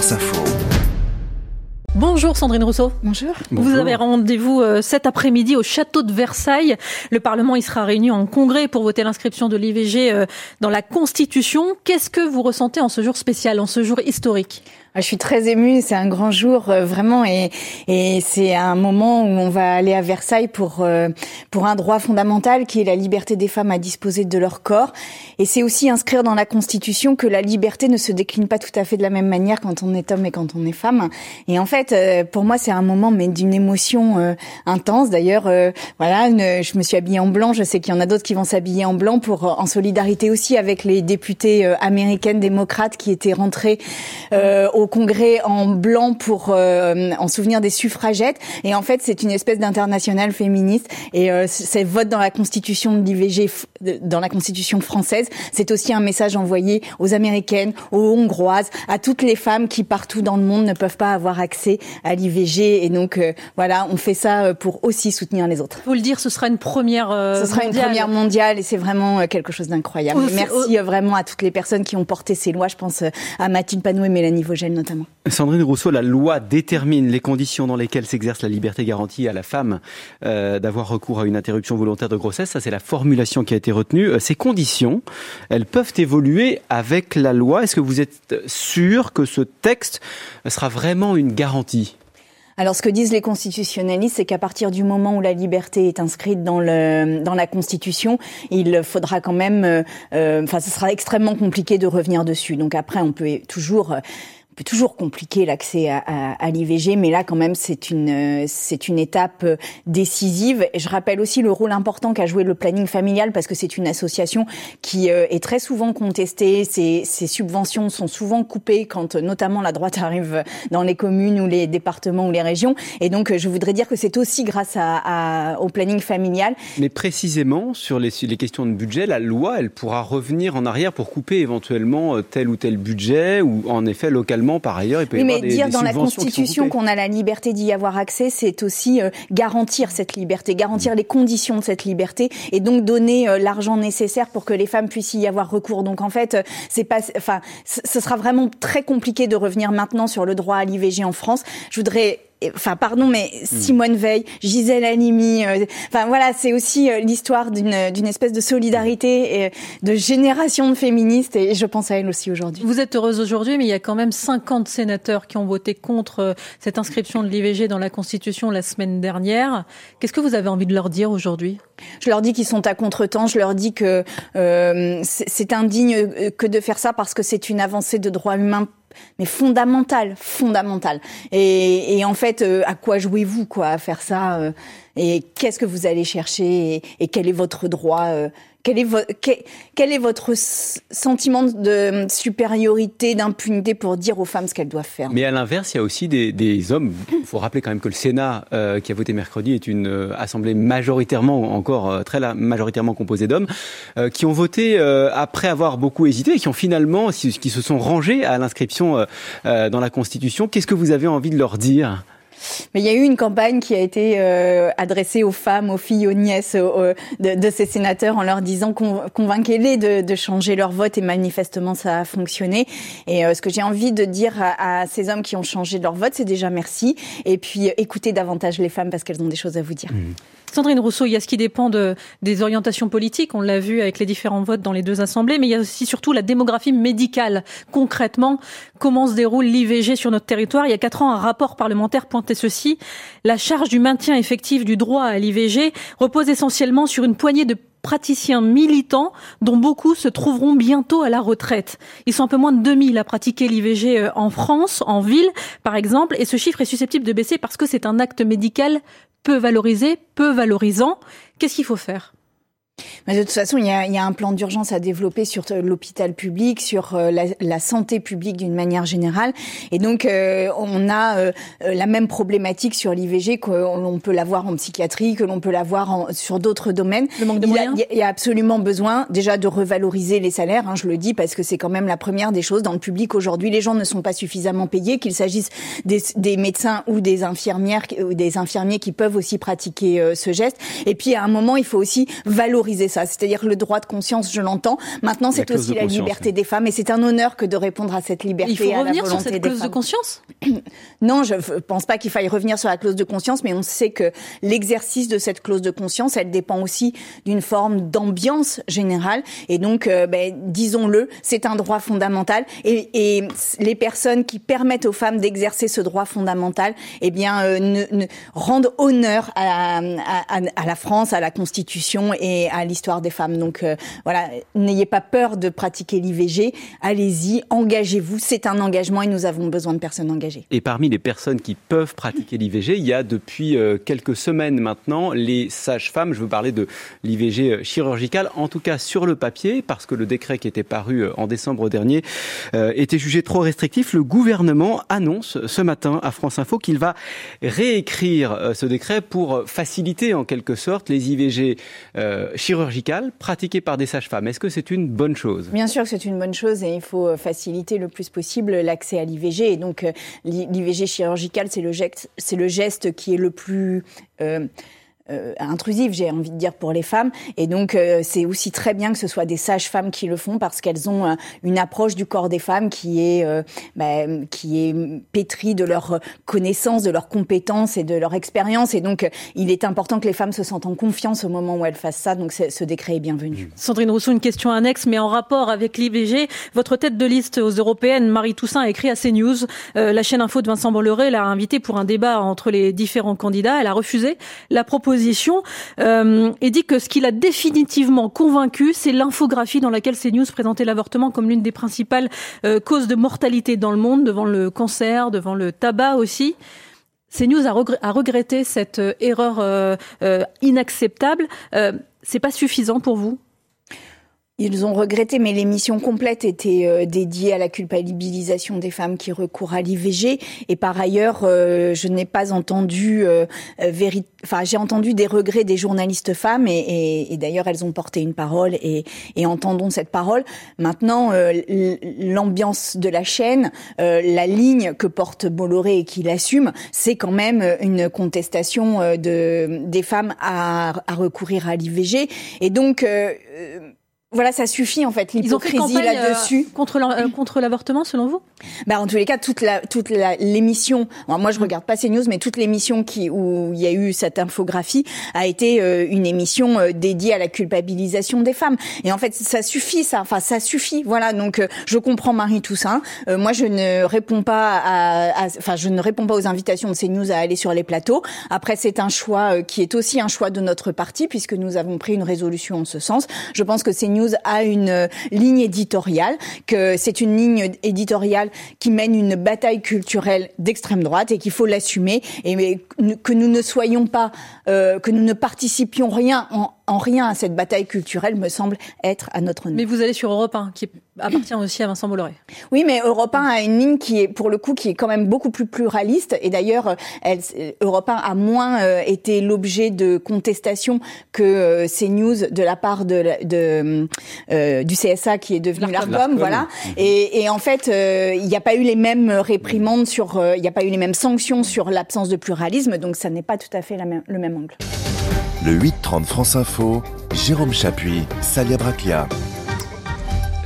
Info. Bonjour Sandrine Rousseau. Bonjour. Vous avez rendez-vous euh, cet après-midi au château de Versailles. Le Parlement y sera réuni en congrès pour voter l'inscription de l'IVG euh, dans la Constitution. Qu'est-ce que vous ressentez en ce jour spécial, en ce jour historique? Je suis très émue, c'est un grand jour euh, vraiment et, et c'est un moment où on va aller à Versailles pour euh, pour un droit fondamental qui est la liberté des femmes à disposer de leur corps. Et c'est aussi inscrire dans la Constitution que la liberté ne se décline pas tout à fait de la même manière quand on est homme et quand on est femme. Et en fait euh, pour moi c'est un moment mais d'une émotion intense. D'ailleurs voilà je me suis habillée en blanc, je sais qu'il y en a d'autres qui vont s'habiller en blanc pour en solidarité aussi avec les députées américaines démocrates qui étaient rentrées au congrès en blanc pour euh, en souvenir des suffragettes. Et en fait, c'est une espèce d'international féministe. Et euh, c'est vote dans la Constitution de l'IVG, dans la Constitution française. C'est aussi un message envoyé aux Américaines, aux Hongroises, à toutes les femmes qui partout dans le monde ne peuvent pas avoir accès à l'IVG. Et donc euh, voilà, on fait ça pour aussi soutenir les autres. Faut le dire, ce sera une première. ce sera une première mondiale et c'est vraiment quelque chose d'incroyable. Merci vraiment à toutes les personnes qui ont porté ces lois. Je pense à Mathilde Panot et Mélanie Vogel notamment. Sandrine Rousseau, la loi détermine les conditions dans lesquelles s'exerce la liberté garantie à la femme euh, d'avoir recours à une interruption volontaire de grossesse. Ça, c'est la formulation qui a été retenue. Euh, ces conditions, elles peuvent évoluer avec la loi. Est-ce que vous êtes sûr que ce texte sera vraiment une garantie? Alors, ce que disent les constitutionnalistes, c'est qu'à partir du moment où la liberté est inscrite dans le dans la Constitution, il faudra quand même, euh, enfin, ce sera extrêmement compliqué de revenir dessus. Donc après, on peut toujours toujours compliquer l'accès à, à, à l'IVG, mais là quand même c'est une c'est une étape euh, décisive. Je rappelle aussi le rôle important qu'a joué le planning familial parce que c'est une association qui euh, est très souvent contestée. Ses, ses, subventions sont souvent coupées quand notamment la droite arrive dans les communes ou les départements ou les régions. Et donc je voudrais dire que c'est aussi grâce à, au planning familial. Mais précisément sur les, les questions de budget, la loi elle pourra revenir en arrière pour couper éventuellement euh, tel ou tel budget ou en effet localement par ailleurs, il peut oui, y avoir mais dire dans la Constitution qu'on a la liberté d'y avoir accès, c'est aussi euh, garantir cette liberté, garantir les conditions de cette liberté, et donc donner euh, l'argent nécessaire pour que les femmes puissent y avoir recours. Donc en fait, euh, c'est pas, enfin, ce sera vraiment très compliqué de revenir maintenant sur le droit à l'IVG en France. Je voudrais enfin pardon, mais Simone Veil, Gisèle Halimi, euh, enfin voilà, c'est aussi euh, l'histoire d'une d'une espèce de solidarité et de génération de féministes et je pense à elle aussi aujourd'hui. Vous êtes heureuse aujourd'hui, mais il y a quand même 50 sénateurs qui ont voté contre euh, cette inscription de l'IVG dans la Constitution la semaine dernière. Qu'est-ce que vous avez envie de leur dire aujourd'hui? Je leur dis qu'ils sont à contretemps. Je leur dis que euh, c'est indigne que de faire ça parce que c'est une avancée de droits humains mais fondamentale, fondamentale. Et, et en fait, euh, à quoi jouez-vous quoi à faire ça euh, Et qu'est-ce que vous allez chercher? Et, quel est votre droit euh, quel est, votre sentiment de supériorité, d'impunité pour dire aux femmes ce qu'elles doivent faire? Mais à l'inverse, il y a aussi des, hommes. Il faut rappeler quand même que le Sénat, euh, qui a voté mercredi, est une euh, assemblée majoritairement, encore euh, très majoritairement composée d'hommes, qui ont voté après avoir beaucoup hésité qui ont finalement, qui se sont rangés à l'inscription dans la Constitution. Qu'est-ce que vous avez envie de leur dire? Mais il y a eu une campagne qui a été euh, adressée aux femmes, aux filles, aux nièces de, de, ces sénateurs en leur disant convainquez-les de, de, changer leur vote et manifestement ça a fonctionné. Et euh, ce que j'ai envie de dire à, à, ces hommes qui ont changé leur vote, c'est déjà merci et puis euh, écoutez davantage les femmes parce qu'elles ont des choses à vous dire. Mmh. Sandrine Rousseau, il y a ce qui dépend de, des orientations politiques, on l'a vu avec les différents votes dans les deux assemblées, mais il y a aussi surtout la démographie médicale. Concrètement, comment se déroule l'IVG sur notre territoire? Il y a quatre ans, un rapport parlementaire pointait ceci. La charge du maintien effectif du droit à l'IVG repose essentiellement sur une poignée de praticiens militants dont beaucoup se trouveront bientôt à la retraite. Ils sont un peu moins de 2000 à pratiquer l'IVG euh, en France, en ville par exemple, et ce chiffre est susceptible de baisser parce que c'est un acte médical peu valorisé, peu valorisant. Qu'est-ce qu'il faut faire? Mais de toute façon, il y a, il y a un plan d'urgence à développer sur euh, l'hôpital public, sur euh, la, la, santé publique d'une manière générale. Et donc, euh, on a la même problématique sur l'IVG que l'on peut l'avoir en psychiatrie, que l'on peut l'avoir sur d'autres domaines. Le manque de il moyens. A, il y a absolument besoin déjà de revaloriser les salaires. Hein, je le dis parce que c'est quand même la première des choses dans le public aujourd'hui. Les gens ne sont pas suffisamment payés, qu'il s'agisse des, des, médecins ou des infirmières ou des infirmiers qui peuvent aussi pratiquer ce geste. Et puis à un moment, il faut aussi valoriser valoriser ça. C'est-à-dire le droit de conscience, je l'entends. Maintenant, c'est aussi la liberté des femmes et c'est un honneur que de répondre à cette liberté. Il faut revenir sur cette clause de conscience? Non, je ne pense pas qu'il faille revenir sur la clause de conscience, mais on sait que l'exercice de cette clause de conscience, elle dépend aussi d'une forme d'ambiance générale. Et donc, euh, ben, disons-le, c'est un droit fondamental. Et, et, les personnes qui permettent aux femmes d'exercer ce droit fondamental, eh bien, euh, ne, rendent honneur à, à, à, la France, à la Constitution et à l'histoire des femmes. Donc, euh, voilà, n'ayez pas peur de pratiquer l'IVG. Allez-y, engagez-vous. C'est un engagement et nous avons besoin de personnes engagées. Et parmi les personnes qui peuvent pratiquer l'IVG, il y a depuis quelques semaines maintenant les sages-femmes. Je veux parler de l'IVG chirurgicale, en tout cas sur le papier, parce que le décret qui était paru en décembre dernier euh, était jugé trop restrictif. Le gouvernement annonce ce matin à France Info qu'il va réécrire euh, ce décret pour faciliter en quelque sorte les IVG euh, chirurgicales pratiquées par des sages-femmes. Est-ce que c'est une bonne chose? Bien sûr que c'est une bonne chose et il faut faciliter le plus possible l'accès à l'IVG. Et donc l'IVG chirurgicale, c'est le geste, c'est le geste qui est le plus euh, intrusive, j'ai envie de dire, pour les femmes. Et donc, euh, c'est aussi très bien que ce soit des sages-femmes qui le font parce qu'elles ont euh, une approche du corps des femmes qui est, bah, qui est pétrie de leur connaissance, de leurs compétences et de leur expérience. Et donc, il est important que les femmes se sentent en confiance au moment où elles fassent ça. Donc, ce décret est bienvenu. Mmh. Sandrine Rousseau, une question annexe, mais en rapport avec l'IVG. Votre tête de liste aux européennes, Marie Toussaint, a écrit à CNews. la chaîne info de Vincent Bolloré l'a invité pour un débat entre les différents candidats. Elle a refusé la proposition euh, et dit que ce qui l'a définitivement convaincu, c'est l'infographie dans laquelle CNews présentait l'avortement comme l'une des principales euh, causes de mortalité dans le monde, devant le cancer, devant le tabac aussi. CNews a, regretté cette euh, erreur inacceptable. c'est pas suffisant pour vous? Ils ont regretté, mais l'émission complète était euh, dédiée à la culpabilisation des femmes qui recourent à l'IVG. Et par ailleurs, euh, je n'ai pas entendu, euh, enfin, j'ai entendu des regrets des journalistes femmes, et, et, et d'ailleurs, elles ont porté une parole, et, et entendons cette parole. Maintenant, l'ambiance de la chaîne, la ligne que porte Bolloré et qu'il assume, c'est quand même une contestation de des femmes à, à recourir à l'IVG. Et donc voilà, ça suffit en fait l'hypocrisie là-dessus. Euh, contre euh, contre l'avortement, selon vous? Bah en tous les cas, toute la toute l'émission. moi, je regarde pas ces news, mais toute l'émission qui où il y a eu cette infographie a été euh, une émission dédiée à la culpabilisation des femmes. Et en fait, ça suffit, ça. Enfin, ça suffit. Voilà. Donc, je comprends Marie Toussaint. moi, je ne réponds pas à, enfin, je ne réponds pas aux invitations de ces news à aller sur les plateaux. Après, c'est un choix qui est aussi un choix de notre parti puisque nous avons pris une résolution en ce sens. Je pense que ces news a une euh, ligne éditoriale, que c'est une ligne éditoriale qui mène une bataille culturelle d'extrême droite et qu'il faut l'assumer et que nous ne soyons pas, euh, que nous ne participions rien en, en rien à cette bataille culturelle me semble être à notre honneur. Mais vous allez sur Europe 1, qui appartient aussi à Vincent Bolloré. Oui, mais Europe 1 a une ligne qui est, pour le coup, qui est quand même beaucoup plus pluraliste. Et d'ailleurs, Europe 1 a moins euh, été l'objet de contestation que euh, CNews de la part de, de euh, du CSA qui est devenu l'Arcom, voilà. Et, et, en fait, euh, il n'y a pas eu les mêmes réprimandes sur, il n'y a pas eu les mêmes sanctions sur l'absence de pluralisme, donc ça n'est pas tout à fait la même, le même angle. Le 8.30 France Info, Jérôme Chapuis, Salia Braclia.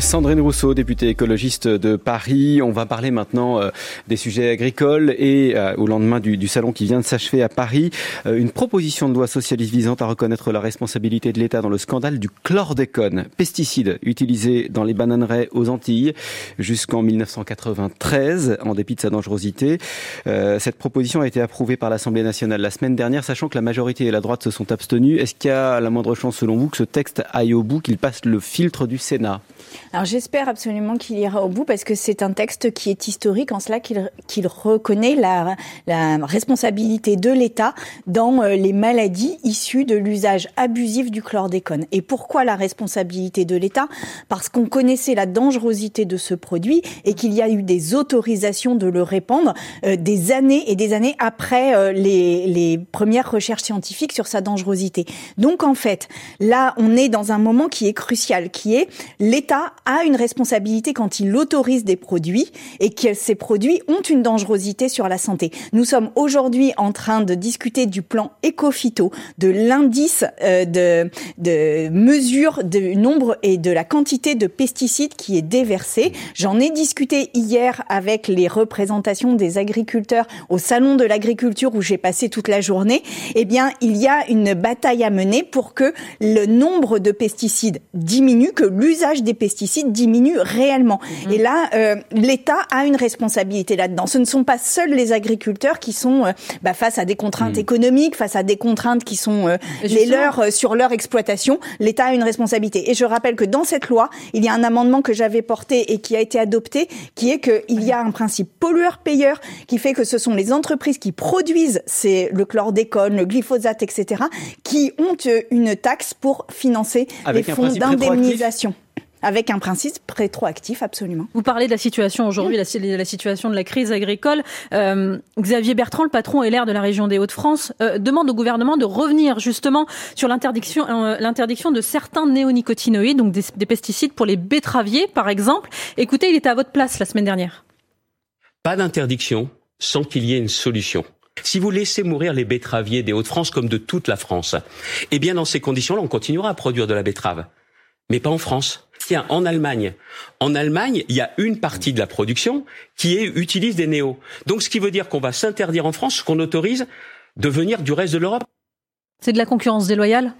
Sandrine Rousseau, députée écologiste de Paris. On va parler maintenant euh, des sujets agricoles et euh, au lendemain du, salon qui vient de s'achever à Paris, euh, une proposition de loi socialiste visant à reconnaître la responsabilité de l'État dans le scandale du chlordécone, pesticide utilisé dans les bananeraies aux Antilles jusqu'en 1993, en dépit de sa dangerosité. cette proposition a été approuvée par l'Assemblée nationale la semaine dernière, sachant que la majorité et la droite se sont abstenus. Est-ce qu'il y a la moindre chance, selon vous, que ce texte aille au bout, qu'il passe le filtre du Sénat? Alors j'espère absolument qu'il ira au bout parce que c'est un texte qui est historique en cela qu'il reconnaît la, la, responsabilité de l'État dans euh, les maladies issues de l'usage abusif du chlordécone. Et pourquoi la responsabilité de l'État? Parce qu'on connaissait la dangerosité de ce produit et qu'il y a eu des autorisations de le répandre euh, des années et des années après euh, les, les premières recherches scientifiques sur sa dangerosité. Donc en fait, là, on est dans un moment qui est crucial, qui est l'État a une responsabilité quand il autorise des produits et que ces produits ont une dangerosité sur la santé. Nous sommes aujourd'hui en train de discuter du plan éco-phyto, de l'indice euh, de, de mesure du nombre et de la quantité de pesticides qui est déversé. J'en ai discuté hier avec les représentations des agriculteurs au salon de l'agriculture où j'ai passé toute la journée. Eh bien, il y a une bataille à mener pour que le nombre de pesticides diminue, que l'usage des pesticides diminue réellement. Mhm. Et là, euh, l'État a une responsabilité là-dedans. Ce ne sont pas seuls les agriculteurs qui sont euh, bah, face à des contraintes mhm. économiques, face à des contraintes qui sont euh, les leurs sur leur exploitation. L'État a une responsabilité. Et je rappelle que dans cette loi, il y a un amendement que j'avais porté et qui a été adopté, qui est qu'il y a un principe pollueur-payeur qui fait que ce sont les entreprises qui produisent c'est le chlordécone, le glyphosate, etc., qui ont une taxe pour financer les fonds d'indemnisation avec un principe rétroactif, absolument. Vous parlez de la situation aujourd'hui, la, la, situation de la crise agricole. Euh, Xavier Bertrand, le patron LR de la région des Hauts-de-France, euh, demande au gouvernement de revenir justement sur l'interdiction, euh, l'interdiction de certains néonicotinoïdes, donc des, des pesticides pour les betteraviers, par exemple. Écoutez, il était à votre place la semaine dernière. Pas d'interdiction sans qu'il y ait une solution. Si vous laissez mourir les betteraviers des Hauts-de-France comme de toute la France, eh bien dans ces conditions-là, on continuera à produire de la betterave, mais pas en France. Tiens, en Allemagne. En Allemagne, il y a une partie de la production qui utilise des néos. Donc, ce qui veut dire qu'on va s'interdire en France ce qu'on autorise de venir du reste de l'Europe. C'est de la concurrence déloyale?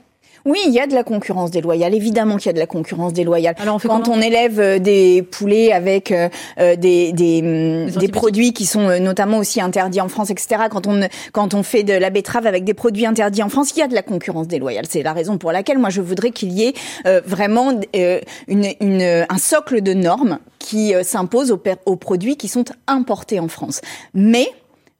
Oui, il y a de la concurrence déloyale. Évidemment qu'il y a de la concurrence déloyale. Alors Quand on élève euh, des poulets avec euh, euh, des, des, des, produits qui sont notamment aussi interdits en France, etc. Quand on quand on fait de la betterave avec des produits interdits en France, il y a de la concurrence déloyale. C'est la raison pour laquelle moi je voudrais qu'il y ait vraiment une, une, un socle de normes qui s'impose aux, aux produits qui sont importés en France. Mais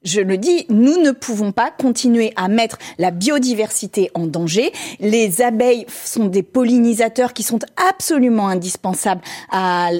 je le dis, nous ne pouvons pas continuer à mettre la biodiversité en danger. Les abeilles sont des pollinisateurs qui sont absolument indispensables à, à,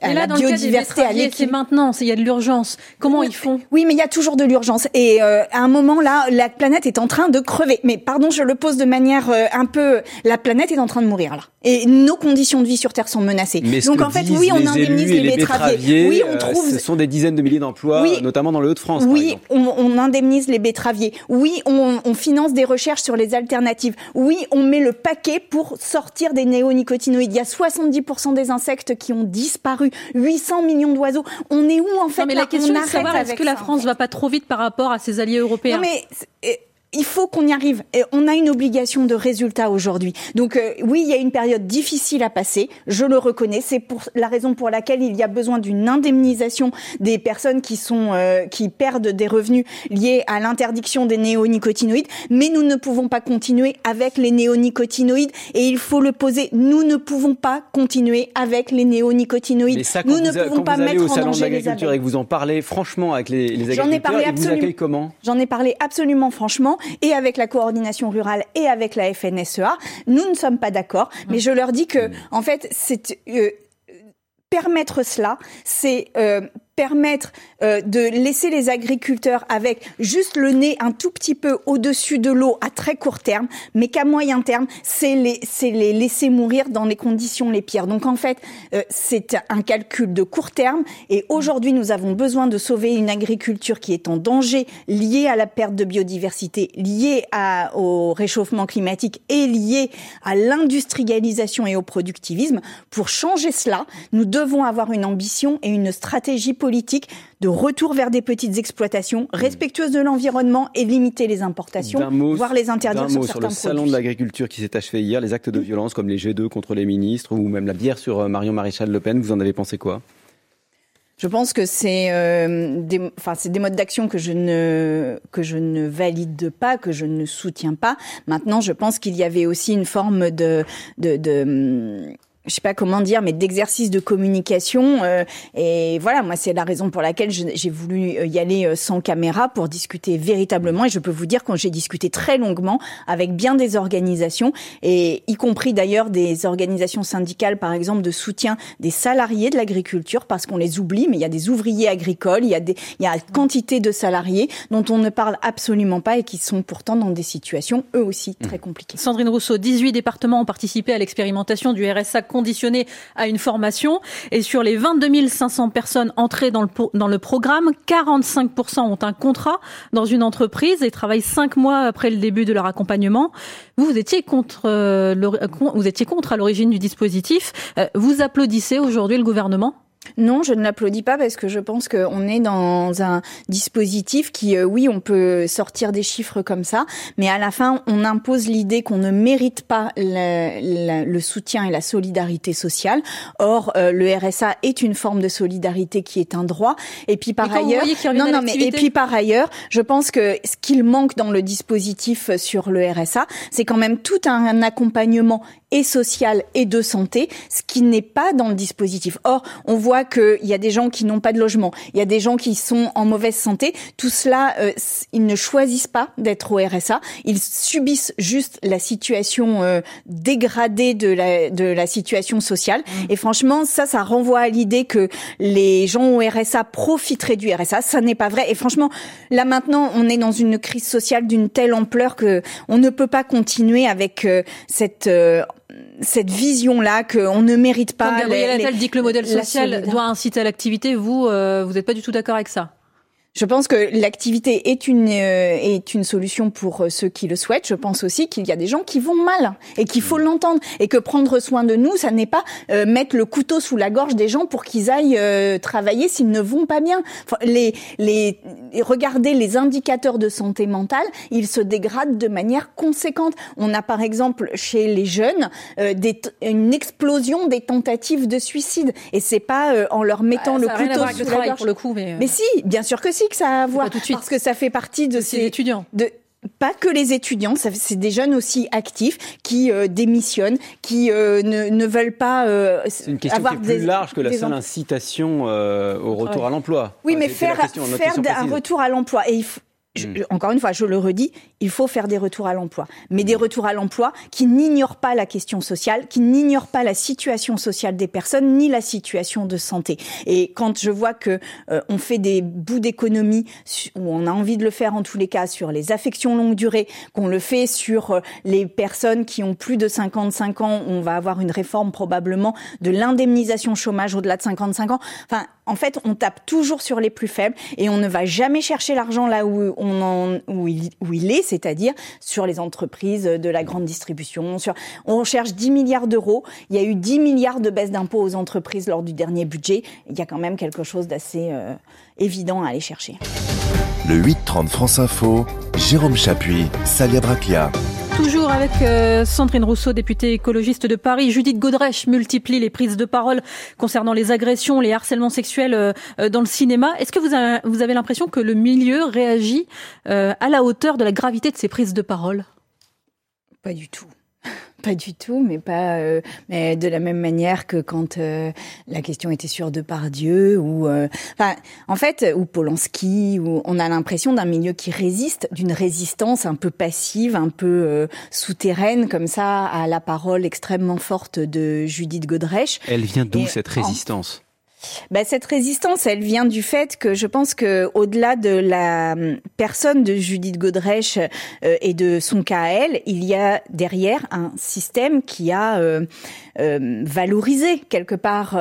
à la biodiversité. C'est maintenant, il y a de l'urgence. Comment ils font? Oui, mais il y a toujours de l'urgence. Et euh, à un moment là, la planète est en train de crever. Mais pardon, je le pose de manière euh, un peu. La planète est en train de mourir là. Et nos conditions de vie sur Terre sont menacées. Donc en fait, oui, on indemnise les, betteraviers. Oui, on euh, trouve. ce sont des dizaines de milliers d'emplois, notamment dans le Hauts-de-France. Oui, on, indemnise les betteraviers. Oui, on, finance des recherches sur les alternatives. Oui, on met le paquet pour sortir des néonicotinoïdes. Il y a 70% des insectes qui ont disparu, 800 millions d'oiseaux. On est où en fait non, mais la question est de savoir est-ce que la France va pas trop vite par rapport à ses alliés européens? Non, mais il faut qu'on y arrive. Et on a une obligation de résultat aujourd'hui. Donc euh, oui, il y a une période difficile à passer, je le reconnais. C'est pour la raison pour laquelle il y a besoin d'une indemnisation des personnes qui sont euh, qui perdent des revenus liés à l'interdiction des néonicotinoïdes. Mais nous ne pouvons pas continuer avec les néonicotinoïdes et il faut le poser. Nous ne pouvons pas continuer avec les néonicotinoïdes. ça, nous ne pouvons pas mettre au salon de l'agriculture et que vous en parlez franchement avec les, les agriculteurs, J'en ai parlé absolument. comment? J'en ai parlé absolument franchement et avec la coordination rurale et avec la FNSEA. Nous ne sommes pas d'accord, mais je leur dis que, en fait, c'est euh, permettre cela, c'est euh, permettre euh, de laisser les agriculteurs avec juste le nez un tout petit peu au-dessus de l'eau à très court terme, mais qu'à moyen terme, c'est les, les laisser mourir dans les conditions les pires. Donc en fait, euh, c'est un calcul de court terme et aujourd'hui, nous avons besoin de sauver une agriculture qui est en danger liée à la perte de biodiversité, liée au réchauffement climatique et liée à l'industrialisation et au productivisme. Pour changer cela, nous devons avoir une ambition et une stratégie politique politique de retour vers des petites exploitations respectueuses de l'environnement et limiter les importations, voire les interdire sur certains sur le salon de l'agriculture qui s'est achevé hier, les actes de violence comme les G2 contre les ministres ou même la bière sur euh, Marion Maréchal Le Pen, vous en avez pensé quoi? Je pense que c'est euh, des, enfin c'est des modes d'action que je ne que je ne valide pas, que je ne soutiens pas. Maintenant, je pense qu'il y avait aussi une forme de de, de je sais pas comment dire, mais d'exercice de communication. Euh, et voilà, moi, c'est la raison pour laquelle j'ai voulu euh, y aller euh, sans caméra pour discuter véritablement. Et je peux vous dire quand j'ai discuté très longuement avec bien des organisations, et y compris d'ailleurs des organisations syndicales, par exemple, de soutien des salariés de l'agriculture, parce qu'on les oublie, mais il y a des ouvriers agricoles, il y a des, il y a quantité de salariés dont on ne parle absolument pas et qui sont pourtant dans des situations eux aussi très mmh. compliquées. Sandrine Rousseau, 18 départements ont participé à l'expérimentation du RSA conditionné à une formation. Et sur les 22 500 personnes entrées dans le, dans le programme, 45% ont un contrat dans une entreprise et travaillent cinq mois après le début de leur accompagnement. Vous, vous étiez contre, euh, vous étiez contre à l'origine du dispositif. Euh, vous applaudissez aujourd'hui le gouvernement? Non, je ne l'applaudis pas parce que je pense qu'on est dans un dispositif qui, euh, oui, on peut sortir des chiffres comme ça, mais à la fin, on impose l'idée qu'on ne mérite pas le, le, soutien et la solidarité sociale. Or, euh, le RSA est une forme de solidarité qui est un droit. Et puis par ailleurs, non, non, mais et puis par ailleurs, je pense que ce qu'il manque dans le dispositif sur le RSA, c'est quand même tout un accompagnement et social et de santé, ce qui n'est pas dans le dispositif. Or, on voit qu'il y a des gens qui n'ont pas de logement, il y a des gens qui sont en mauvaise santé. Tout cela, euh, ils ne choisissent pas d'être au RSA. Ils subissent juste la situation euh, dégradée de la, de la situation sociale. Mmh. Et franchement, ça, ça renvoie à l'idée que les gens au RSA profiteraient du RSA. Ça n'est pas vrai. Et franchement, là maintenant, on est dans une crise sociale d'une telle ampleur que on ne peut pas continuer avec euh, cette cette vision-là qu'on ne mérite pas. Quand Gabriel Attal dit que le modèle social doit inciter à l'activité, vous, euh, vous n'êtes pas du tout d'accord avec ça? Je pense que l'activité est une euh, est une solution pour euh, ceux qui le souhaitent. Je pense aussi qu'il y a des gens qui vont mal et qu'il faut mm. l'entendre et que prendre soin de nous, ça n'est pas euh, mettre le couteau sous la gorge des gens pour qu'ils aillent travailler s'ils ne vont pas bien. les les regardez les indicateurs de santé mentale, ils se dégradent de manière conséquente. On a par exemple chez les jeunes des, une explosion des tentatives de suicide et c'est pas en leur mettant bah, le couteau sous la gorge. Pour le coup, mais, mais si, bien sûr que si que ça a à voir. tout de suite. Parce que ça fait partie de ces étudiants. De, pas que les étudiants, c'est des jeunes aussi actifs qui euh, démissionnent, qui euh, ne, ne, veulent pas euh, C'est une question qui est plus large que la seule incitation au retour à l'emploi. Oui, mais faire, faire un retour à l'emploi. Et il faut, Hmm. encore une fois, je le redis, il faut faire des retours à l'emploi, mais des hmm. retours à l'emploi qui n'ignorent pas la question sociale, qui n'ignorent pas la situation sociale des personnes ni la situation de santé. Et quand je vois que euh, on fait des bouts d'économie, où on a envie de le faire en tous les cas sur les affections longue durée, qu'on le fait sur euh, les personnes qui ont plus de 55 ans, on va avoir une réforme probablement de l'indemnisation chômage au-delà de 55 ans. Enfin, en fait, on tape toujours sur les plus faibles et on ne va jamais chercher l'argent là où, où, il, est, c'est-à-dire sur les entreprises de la grande distribution. On cherche 10 milliards d'euros. Il y a eu 10 milliards de baisse d'impôts aux entreprises lors du dernier budget. Il y a quand même quelque chose d'assez euh, évident à aller chercher. Le 8-30 France Info, Jérôme Chapuis, Salia Braclia. Toujours avec euh, Sandrine Rousseau, députée écologiste de Paris. Judith Godrèche multiplie les prises de parole concernant les agressions, les harcèlements sexuels euh, euh, dans le cinéma. Est-ce que vous avez, vous avez l'impression que le milieu réagit à la hauteur de la gravité de ces prises de parole? Pas du tout. Pas du tout, mais pas euh, mais de la même manière que quand euh, la question était sur Depardieu ou euh, enfin en fait ou Polanski où on a l'impression d'un milieu qui résiste, d'une résistance un peu passive, un peu souterraine comme ça à la parole extrêmement forte de Judith Godrèche. Elle vient d'où cette résistance? Bah, cette résistance, elle vient du fait que je pense que au-delà de la hum, personne de Judith Godrèche euh, et de son cas à elle, il y a derrière un système qui a euh, euh, valorisé quelque part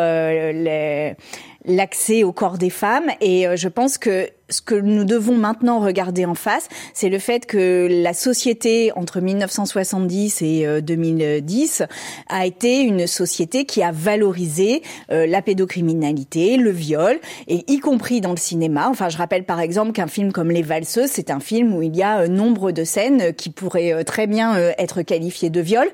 l'accès au corps des femmes. Et je pense que ce que nous devons maintenant regarder en face, c'est le fait que la société entre 1970 et 2010 euh, a été une société qui a valorisé euh, la pédocriminalité, le viol, et y compris dans le cinéma. Enfin, je rappelle par exemple qu'un film comme Les Valseuses, c'est un film où il y a euh, nombre de scènes qui pourraient très bien être qualifiées de viol.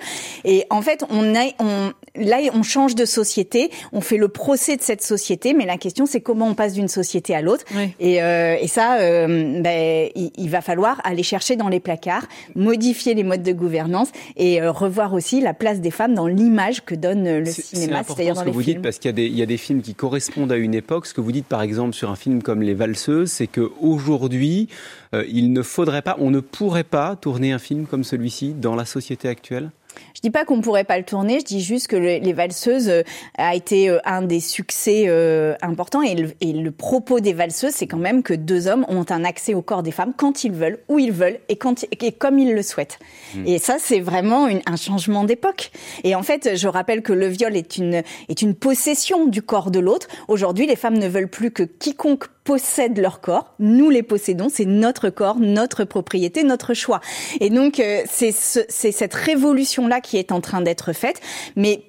Et en fait, on a, on, là, on change de société, on fait le procès de cette société, mais la question c'est comment on passe d'une société à l'autre. Et euh, et ça, euh, ben, il, va falloir aller chercher dans les placards, modifier les modes de gouvernance et euh, revoir aussi la place des femmes dans l'image que donne le cinéma. C'est important ce que vous dites parce qu'il y, y, a des films qui correspondent à une époque. Ce que vous dites par exemple sur un film comme Les Valseuses, c'est qu'aujourd'hui, il ne faudrait pas, on ne pourrait pas tourner un film comme celui-ci dans la société actuelle? Je dis pas qu'on pourrait pas le tourner, je dis juste que les valseuses euh, a été euh, un des succès euh, importants et le, et le, propos des valseuses, c'est quand même que deux hommes ont un accès au corps des femmes quand ils veulent, où ils veulent et, quand, et comme ils le souhaitent. Mmh. Et ça, c'est vraiment une, un changement d'époque. Et en fait, je rappelle que le viol est une, est une possession du corps de l'autre. Aujourd'hui, les femmes ne veulent plus que quiconque possède leur corps. Nous les possédons, c'est notre corps, notre propriété, notre choix. Et donc, c'est ce, cette révolution-là qui est en train d'être faite, mais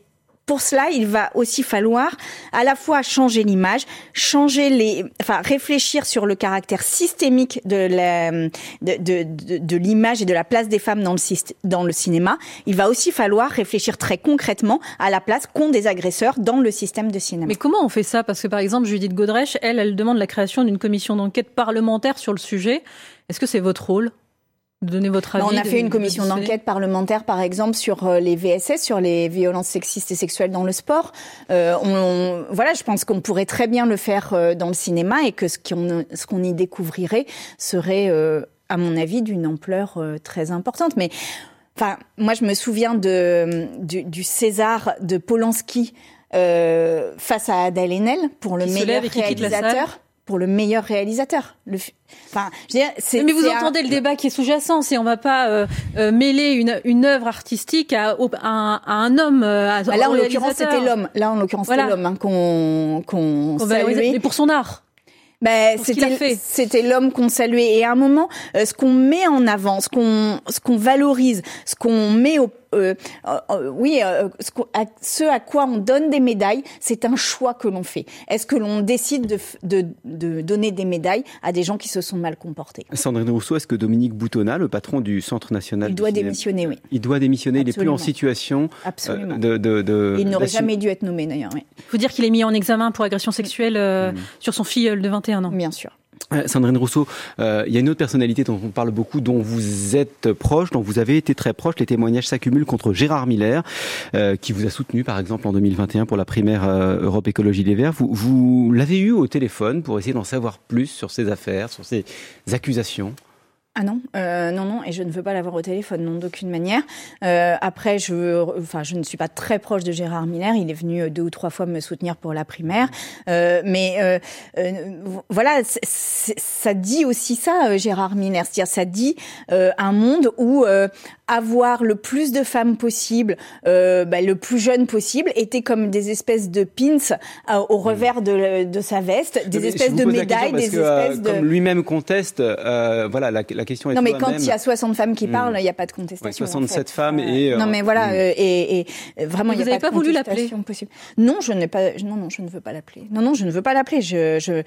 pour cela, il va aussi falloir à la fois changer l'image, changer les, enfin réfléchir sur le caractère systémique de la, de, de, de, l'image et de la place des femmes dans le, dans le cinéma. Il va aussi falloir réfléchir très concrètement à la place qu'ont des agresseurs dans le système de cinéma. Mais comment on fait ça? Parce que par exemple, Judith Godrèche, elle, elle demande la création d'une commission d'enquête parlementaire sur le sujet. Est-ce que c'est votre rôle? Donner votre avis. On a fait une commission d'enquête parlementaire, par exemple, sur euh, les VSS, sur les violences sexistes et sexuelles dans le sport. Euh, on, voilà, je pense qu'on pourrait très bien le faire euh, dans le cinéma et que ce qu'on y découvrirait serait, euh, à mon avis, d'une ampleur très importante. Mais enfin, moi, je me souviens de du, du César de Polanski face à Adèle Haenel pour le meilleur réalisateur pour le meilleur réalisateur. Le, enfin, je veux dire, mais vous entendez le débat qui est sous-jacent, c'est on va pas euh, euh, mêler une, une œuvre artistique à, à, à un homme. Euh, à, bah là, en l'occurrence, c'était l'homme. Là, en l'occurrence, c'était l'homme hein, qu'on qu'on saluait. Mais pour son art. Ben, c'était c'était l'homme qu'on saluait et à un moment euh, ce qu'on met en avant, ce qu'on ce qu'on valorise, ce qu'on met au euh, euh, euh, oui, ce, à, ce, à, quoi on donne des médailles, c'est un choix que l'on fait. Est-ce que l'on décide de, de, de, donner des médailles à des gens qui se sont mal comportés? Sandrine Rousseau, est-ce que Dominique Boutonnat, le patron du Centre national, il doit démissionner, oui. Il doit démissionner. Absolument. Il est plus en situation Absolument. de, de, de Il n'aurait jamais dû être nommé d'ailleurs. Il oui. faut dire qu'il est mis en examen pour agression sexuelle euh, mmh. sur son filleul de 21 ans. Bien sûr. Sandrine Rousseau, euh, il y a une autre personnalité dont on parle beaucoup, dont vous êtes proche, dont vous avez été très proche. Les témoignages s'accumulent contre Gérard Miller, euh, qui vous a soutenu par exemple en 2021 pour la primaire euh, Europe Écologie Les Verts. Vous, vous l'avez eu au téléphone pour essayer d'en savoir plus sur ces affaires, sur ces accusations? Ah non, euh, non, non, et je ne veux pas l'avoir au téléphone, non, d'aucune manière. Euh, après, je, enfin, je ne suis pas très proche de Gérard Miller. Il est venu deux ou trois fois me soutenir pour la primaire, euh, mais euh, euh, voilà, ça dit aussi ça, Gérard Miller, c'est-à-dire ça dit un monde où avoir le plus de femmes possible, bah, le plus jeune possible, était comme des espèces de pins au revers de, de sa veste, des espèces de médailles, des que, espèces de. Comme lui-même conteste, voilà la, la question est non, mais quand il y a 60 femmes qui parlent, il mmh. n'y a pas de contestation. Ouais, 67 en fait. femmes et. Euh, non, mais voilà, mmh. euh, et, et, vraiment, il n'y a pas, pas, pas voulu l'appeler possible. Non, je n'ai pas. Non, non, je ne veux pas l'appeler. Non, non, je ne veux pas l'appeler. Je, je,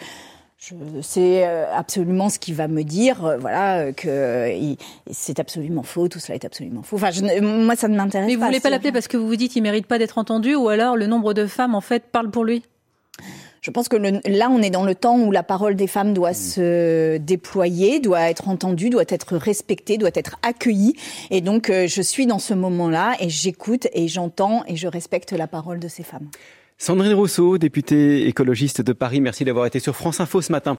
je sais absolument ce qu'il va me dire, voilà, que c'est absolument faux, tout cela est absolument faux. Enfin, je, moi, ça ne m'intéresse pas. Mais vous voulez pas l'appeler parce que vous vous dites qu'il mérite pas d'être entendu, ou alors le nombre de femmes en fait parle pour lui? Je pense que le, là, on est dans le temps où la parole des femmes doit mmh. se déployer, doit être entendue, doit être respectée, doit être accueillie. Et donc, euh, je suis dans ce moment-là et j'écoute et j'entends et je respecte la parole de ces femmes. Sandrine Rousseau, députée écologiste de Paris, merci d'avoir été sur France Info ce matin.